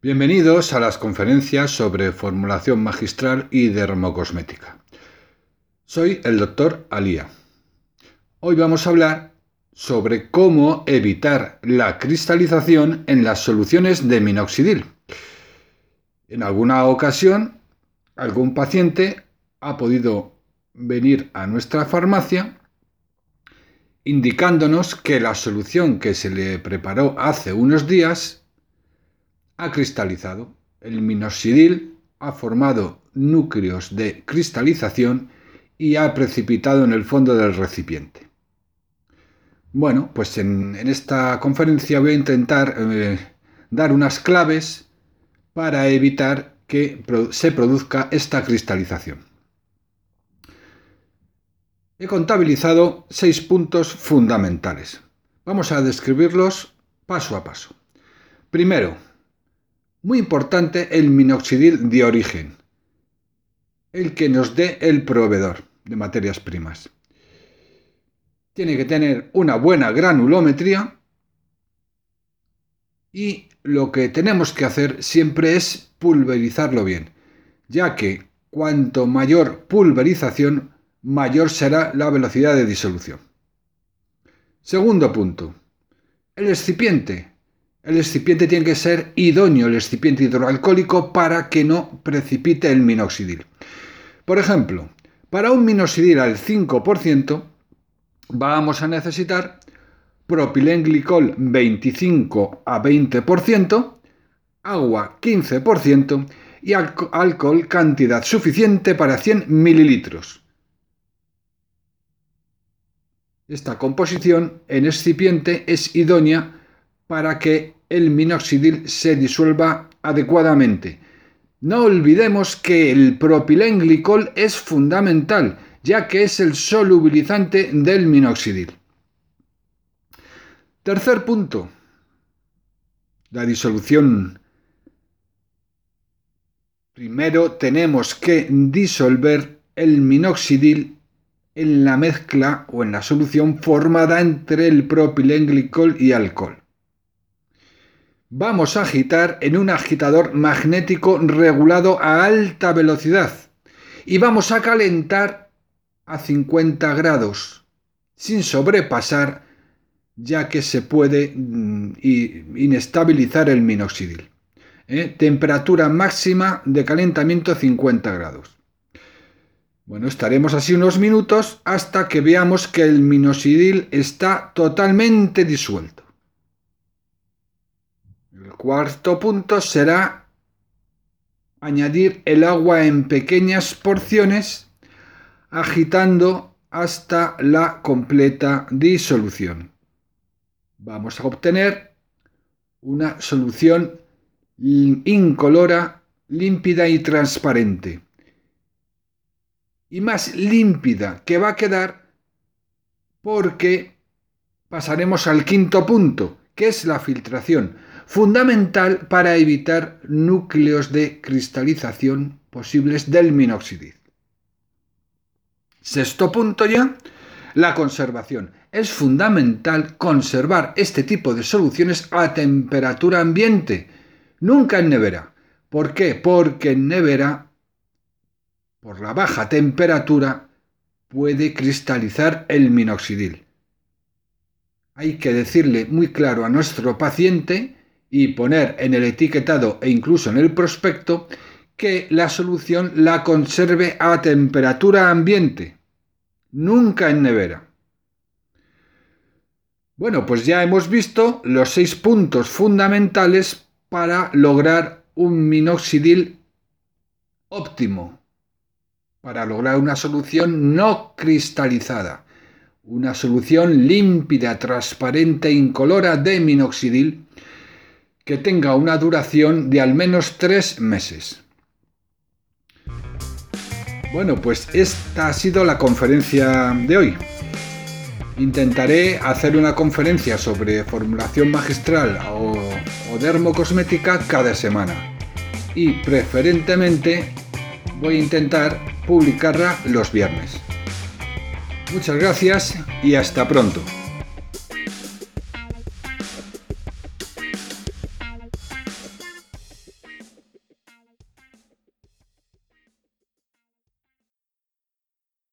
Bienvenidos a las conferencias sobre formulación magistral y dermocosmética. Soy el doctor Alía. Hoy vamos a hablar sobre cómo evitar la cristalización en las soluciones de minoxidil. En alguna ocasión, algún paciente ha podido venir a nuestra farmacia indicándonos que la solución que se le preparó hace unos días ha cristalizado. El minoxidil ha formado núcleos de cristalización y ha precipitado en el fondo del recipiente. Bueno, pues en, esta conferencia voy a intentar eh, dar unas claves para evitar que se produzca esta cristalización. He contabilizado seis puntos fundamentales. Vamos a describirlos paso a paso. Primero, muy importante el minoxidil de origen, el que nos dé el proveedor de materias primas. Tiene que tener una buena granulometría y lo que tenemos que hacer siempre es pulverizarlo bien, ya que cuanto mayor pulverización, mayor será la velocidad de disolución. Segundo punto, el excipiente el excipiente tiene que ser idóneo, el excipiente hidroalcohólico, para que no precipite el minoxidil. Por ejemplo, para un minoxidil al 5% vamos a necesitar propilenglicol 25 a 20%, agua 15% y alcohol cantidad suficiente para 100 mililitros. Esta composición en excipiente es idónea para que el minoxidil se disuelva adecuadamente. No olvidemos que el propilenglicol es fundamental, ya que es el solubilizante del minoxidil. Tercer punto, la disolución. Primero tenemos que disolver el minoxidil en la mezcla o en la solución formada entre el propilenglicol y alcohol vamos a agitar en un agitador magnético regulado a alta velocidad y vamos a calentar a 50 grados sin sobrepasar ya que se puede mm, inestabilizar el minoxidil. ¿eh? Temperatura máxima de calentamiento 50 grados. Bueno, estaremos así unos minutos hasta que veamos que el minoxidil está totalmente disuelto. Cuarto punto será añadir el agua en pequeñas porciones agitando hasta la completa disolución. Vamos a obtener una solución incolora, límpida y transparente. Y más límpida que va a quedar porque pasaremos al quinto punto, que es la filtración fundamental para evitar núcleos de cristalización posibles del minoxidil. Sexto punto ya, la conservación. Es fundamental conservar este tipo de soluciones a temperatura ambiente, nunca en nevera. ¿Por qué? Porque en nevera, por la baja temperatura, puede cristalizar el minoxidil. Hay que decirle muy claro a nuestro paciente y poner en el etiquetado e incluso en el prospecto que la solución la conserve a temperatura ambiente, nunca en nevera. Bueno, pues ya hemos visto los seis puntos fundamentales para lograr un minoxidil óptimo, para lograr una solución no cristalizada, una solución límpida, transparente incolora de minoxidil que tenga una duración de al menos tres meses. Bueno, pues esta ha sido la conferencia de hoy. Intentaré hacer una conferencia sobre formulación magistral o, o dermocosmética cada semana. Y preferentemente voy a intentar publicarla los viernes. Muchas gracias y hasta pronto.